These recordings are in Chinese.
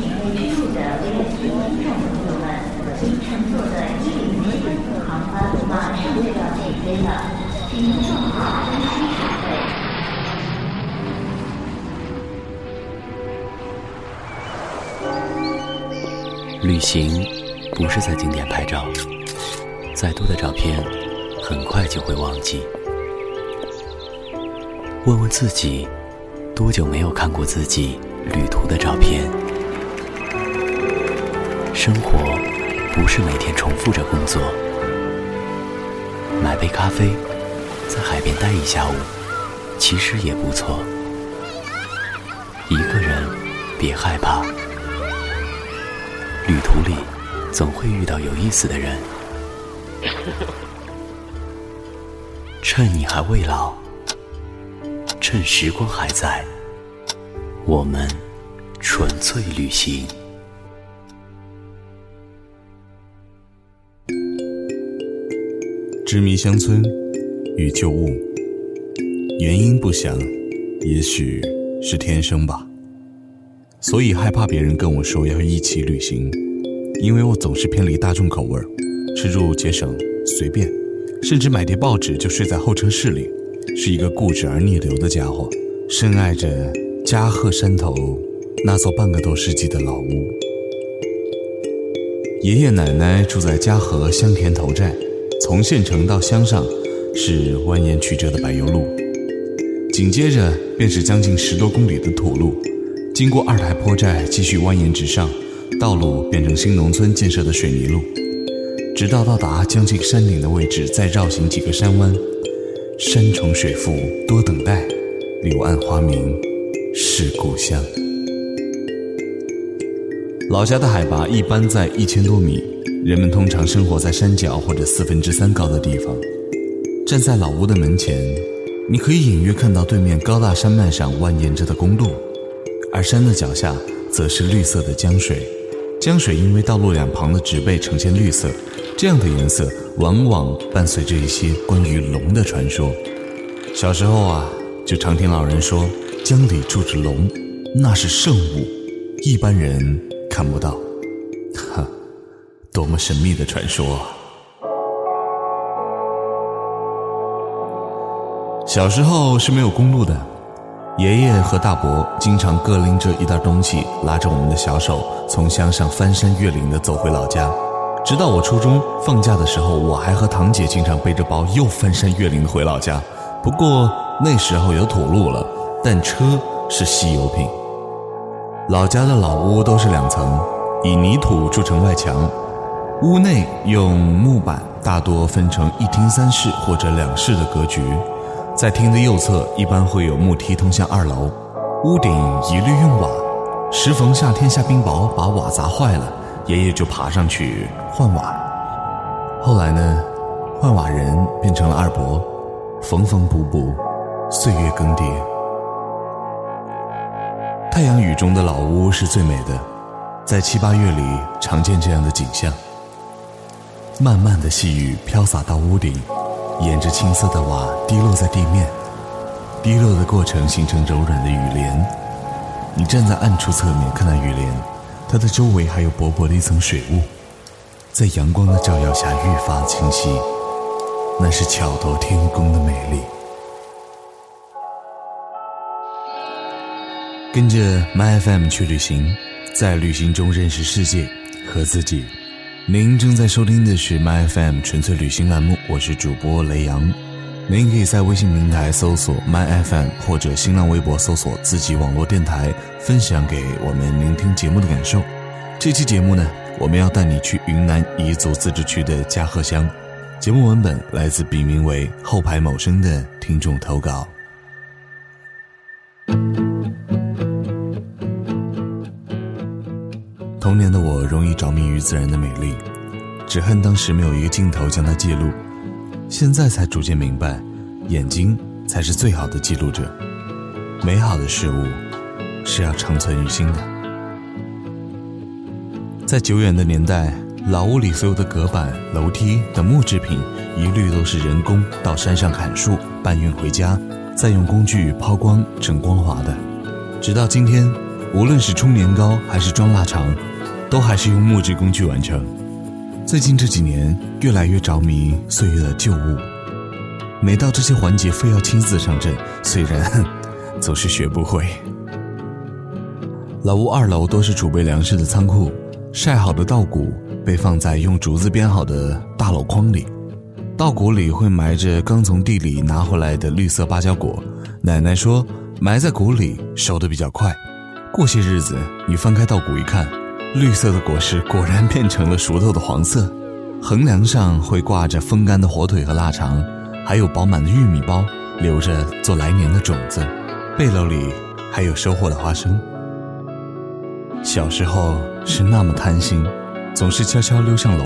请未出入的 VIP 观众朋友们，您乘坐的一零七航班马上就要起飞了，请做好登机准备。旅行不是在景点拍照，再多的照片很快就会忘记。问问自己，多久没有看过自己旅途的照片？生活不是每天重复着工作，买杯咖啡，在海边待一下午，其实也不错。一个人，别害怕。旅途里，总会遇到有意思的人。趁你还未老，趁时光还在，我们纯粹旅行。执迷乡村与旧物，原因不详，也许是天生吧。所以害怕别人跟我说要一起旅行，因为我总是偏离大众口味，吃住节省，随便，甚至买叠报纸就睡在候车室里，是一个固执而逆流的家伙，深爱着嘉禾山头那座半个多世纪的老屋。爷爷奶奶住在嘉禾香田头寨，从县城到乡上是蜿蜒曲折的柏油路，紧接着便是将近十多公里的土路。经过二台坡寨，继续蜿蜒直上，道路变成新农村建设的水泥路，直到到达将近山顶的位置，再绕行几个山弯。山重水复多等待，柳暗花明是故乡。老家的海拔一般在一千多米，人们通常生活在山脚或者四分之三高的地方。站在老屋的门前，你可以隐约看到对面高大山脉上蜿蜒着的公路。而山的脚下，则是绿色的江水。江水因为道路两旁的植被呈现绿色，这样的颜色往往伴随着一些关于龙的传说。小时候啊，就常听老人说，江里住着龙，那是圣物，一般人看不到。哈，多么神秘的传说！小时候是没有公路的。爷爷和大伯经常各拎着一袋东西，拉着我们的小手，从乡上翻山越岭的走回老家。直到我初中放假的时候，我还和堂姐经常背着包又翻山越岭的回老家。不过那时候有土路了，但车是稀有品。老家的老屋都是两层，以泥土筑成外墙，屋内用木板，大多分成一厅三室或者两室的格局。在厅的右侧，一般会有木梯通向二楼，屋顶一律用瓦。时逢夏天下冰雹，把瓦砸坏了，爷爷就爬上去换瓦。后来呢，换瓦人变成了二伯，缝缝补补，岁月更迭。太阳雨中的老屋是最美的，在七八月里常见这样的景象。慢慢的细雨飘洒到屋顶。沿着青色的瓦滴落在地面，滴落的过程形成柔软的雨帘。你站在暗处侧面看那雨帘，它的周围还有薄薄的一层水雾，在阳光的照耀下愈发清晰。那是巧夺天工的美丽。跟着 My FM 去旅行，在旅行中认识世界和自己。您正在收听的是 My FM 纯粹旅行栏目，我是主播雷阳。您可以在微信平台搜索 My FM，或者新浪微博搜索自己网络电台，分享给我们聆听节目的感受。这期节目呢，我们要带你去云南彝族自治区的嘉禾乡。节目文本来自笔名为后排某声的听众投稿。童年的我容易着迷于自然的美丽，只恨当时没有一个镜头将它记录。现在才逐渐明白，眼睛才是最好的记录者。美好的事物是要长存于心的。在久远的年代，老屋里所有的隔板、楼梯等木制品，一律都是人工到山上砍树，搬运回家，再用工具抛光整光滑的。直到今天。无论是冲年糕还是装腊肠，都还是用木质工具完成。最近这几年，越来越着迷岁月的旧物。每到这些环节，非要亲自上阵，虽然总是学不会。老屋二楼都是储备粮食的仓库，晒好的稻谷被放在用竹子编好的大篓筐里，稻谷里会埋着刚从地里拿回来的绿色芭蕉果。奶奶说，埋在谷里熟得比较快。过些日子，你翻开稻谷一看，绿色的果实果然变成了熟透的黄色。横梁上会挂着风干的火腿和腊肠，还有饱满的玉米包，留着做来年的种子。背篓里还有收获的花生。小时候是那么贪心，总是悄悄溜上楼，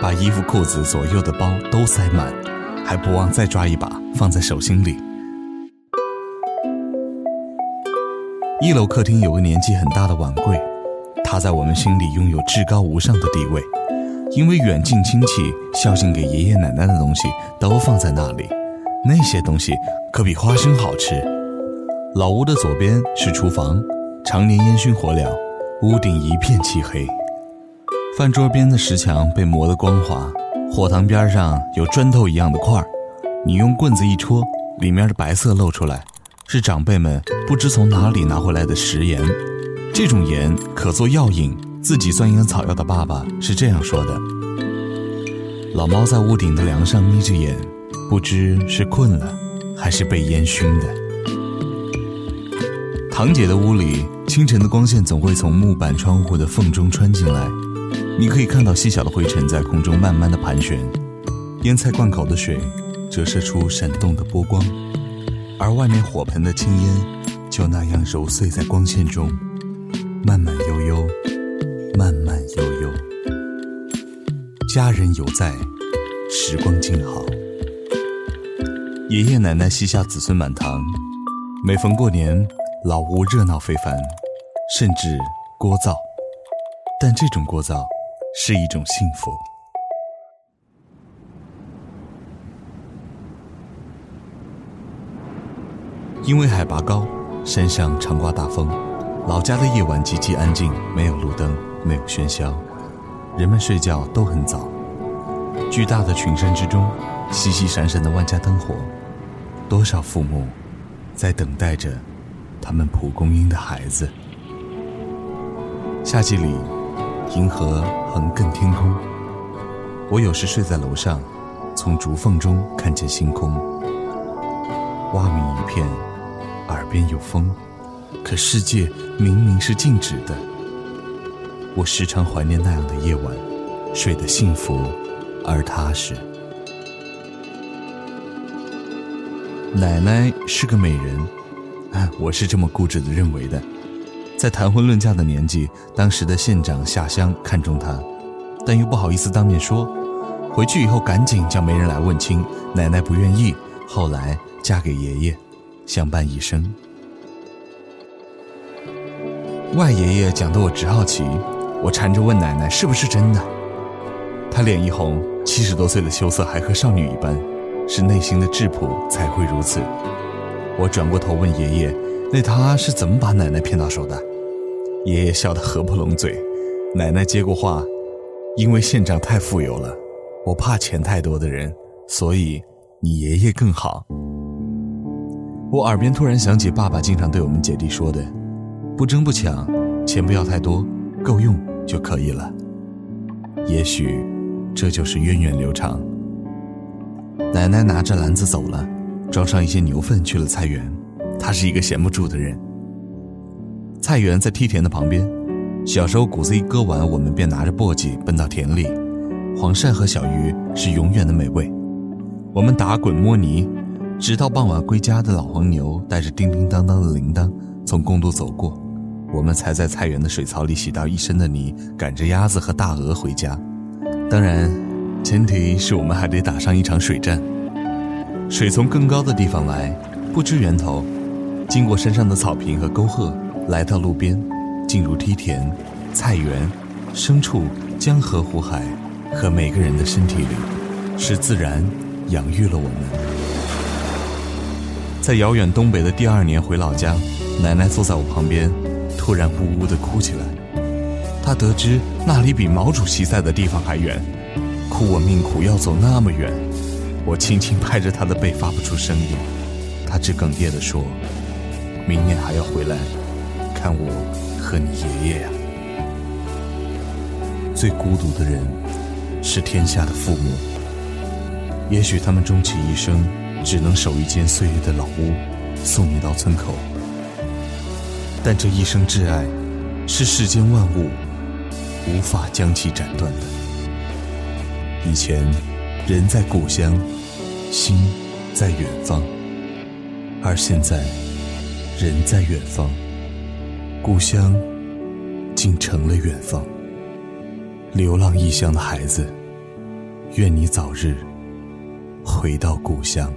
把衣服裤子左右的包都塞满，还不忘再抓一把放在手心里。一楼客厅有个年纪很大的碗柜，它在我们心里拥有至高无上的地位，因为远近亲戚孝敬给爷爷奶奶的东西都放在那里，那些东西可比花生好吃。老屋的左边是厨房，常年烟熏火燎。屋顶一片漆黑，饭桌边的石墙被磨得光滑，火塘边上有砖头一样的块儿，你用棍子一戳，里面的白色露出来，是长辈们不知从哪里拿回来的食盐。这种盐可做药引，自己钻研草药的爸爸是这样说的。老猫在屋顶的梁上眯着眼，不知是困了，还是被烟熏的。堂姐的屋里，清晨的光线总会从木板窗户的缝中穿进来，你可以看到细小的灰尘在空中慢慢的盘旋，腌菜罐口的水折射出闪动的波光，而外面火盆的青烟就那样揉碎在光线中，慢慢悠悠，慢慢悠悠。家人犹在，时光静好。爷爷奶奶膝下子孙满堂，每逢过年。老屋热闹非凡，甚至聒噪，但这种聒噪是一种幸福。因为海拔高，山上常刮大风，老家的夜晚极其安静，没有路灯，没有喧嚣，人们睡觉都很早。巨大的群山之中，细细闪闪的万家灯火，多少父母在等待着。他们蒲公英的孩子。夏季里，银河横亘天空。我有时睡在楼上，从竹缝中看见星空。蛙鸣一片，耳边有风，可世界明明是静止的。我时常怀念那样的夜晚，睡得幸福而踏实。奶奶是个美人。我是这么固执的认为的，在谈婚论嫁的年纪，当时的县长下乡看中她，但又不好意思当面说，回去以后赶紧叫媒人来问亲。奶奶不愿意，后来嫁给爷爷，相伴一生。外爷爷讲的我直好奇，我缠着问奶奶是不是真的。她脸一红，七十多岁的羞涩还和少女一般，是内心的质朴才会如此。我转过头问爷爷：“那他是怎么把奶奶骗到手的？”爷爷笑得合不拢嘴。奶奶接过话：“因为县长太富有了，我怕钱太多的人，所以你爷爷更好。”我耳边突然想起爸爸经常对我们姐弟说的：“不争不抢，钱不要太多，够用就可以了。”也许这就是源远流长。奶奶拿着篮子走了。装上一些牛粪去了菜园，他是一个闲不住的人。菜园在梯田的旁边，小时候谷子一割完，我们便拿着簸箕奔到田里。黄鳝和小鱼是永远的美味。我们打滚摸泥，直到傍晚归家的老黄牛带着叮叮当当的铃铛从公路走过，我们才在菜园的水槽里洗到一身的泥，赶着鸭子和大鹅回家。当然，前提是我们还得打上一场水战。水从更高的地方来，不知源头，经过山上的草坪和沟壑，来到路边，进入梯田、菜园、牲畜、江河湖海和每个人的身体里，是自然养育了我们。在遥远东北的第二年回老家，奶奶坐在我旁边，突然呜呜地哭起来。他得知那里比毛主席在的地方还远，哭我命苦要走那么远。我轻轻拍着他的背，发不出声音。他只哽咽地说：“明年还要回来看我和你爷爷呀。”最孤独的人是天下的父母，也许他们终其一生只能守一间岁月的老屋，送你到村口。但这一生挚爱，是世间万物无法将其斩断的。以前，人在故乡，心在远方；而现在，人在远方，故乡竟成了远方。流浪异乡的孩子，愿你早日回到故乡。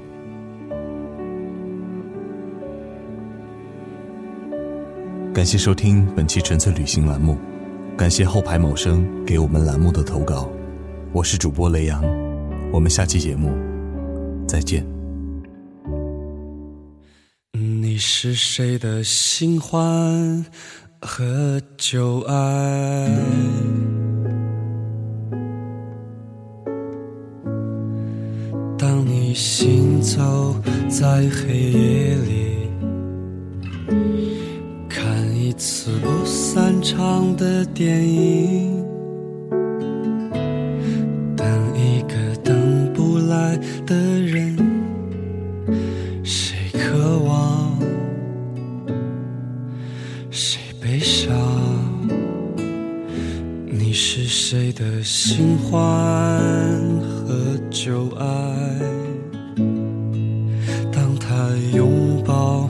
感谢收听本期纯粹旅行栏目，感谢后排某声给我们栏目的投稿。我是主播雷阳，我们下期节目再见。你是谁的新欢和旧爱？当你行走在黑夜里，次不散场的电影，等一个等不来的人，谁渴望，谁悲伤？你是谁的新欢和旧爱？当他拥抱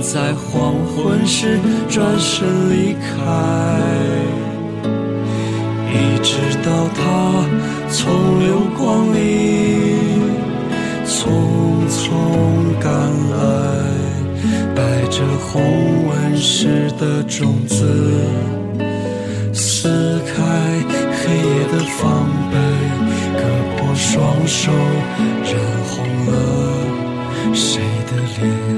在黄昏时转身离开，一直到他从流光里匆匆赶来。带着红纹石的种子，撕开黑夜的防备，割破双手，染红了谁的脸？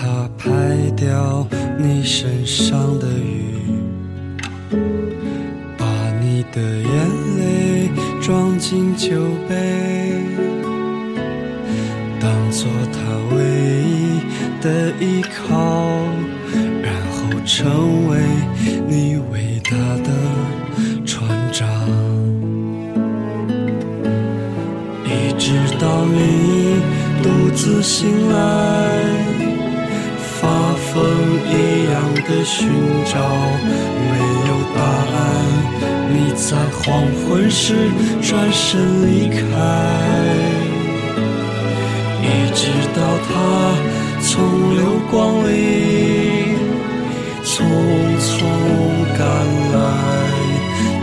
他拍掉你身上的雨，把你的眼泪装进酒杯，当做他唯一的依靠，然后成为你伟大的船长。一直到你独自醒来，寻找，没有答案。你在黄昏时转身离开，一直到他从流光里匆匆赶来，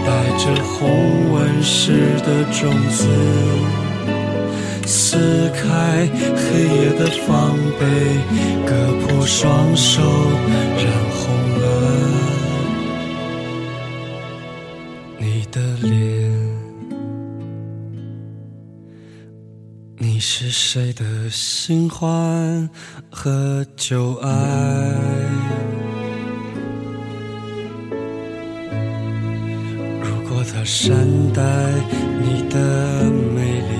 带着红纹石的种子。撕开黑夜的防备，割破双手，是谁的新欢和旧爱？如果他善待你的美丽，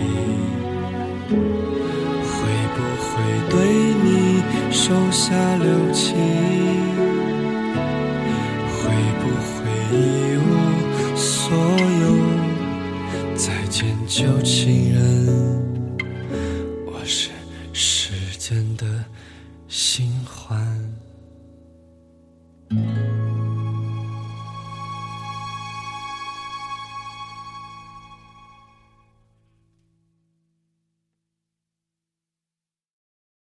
会不会对你手下留情？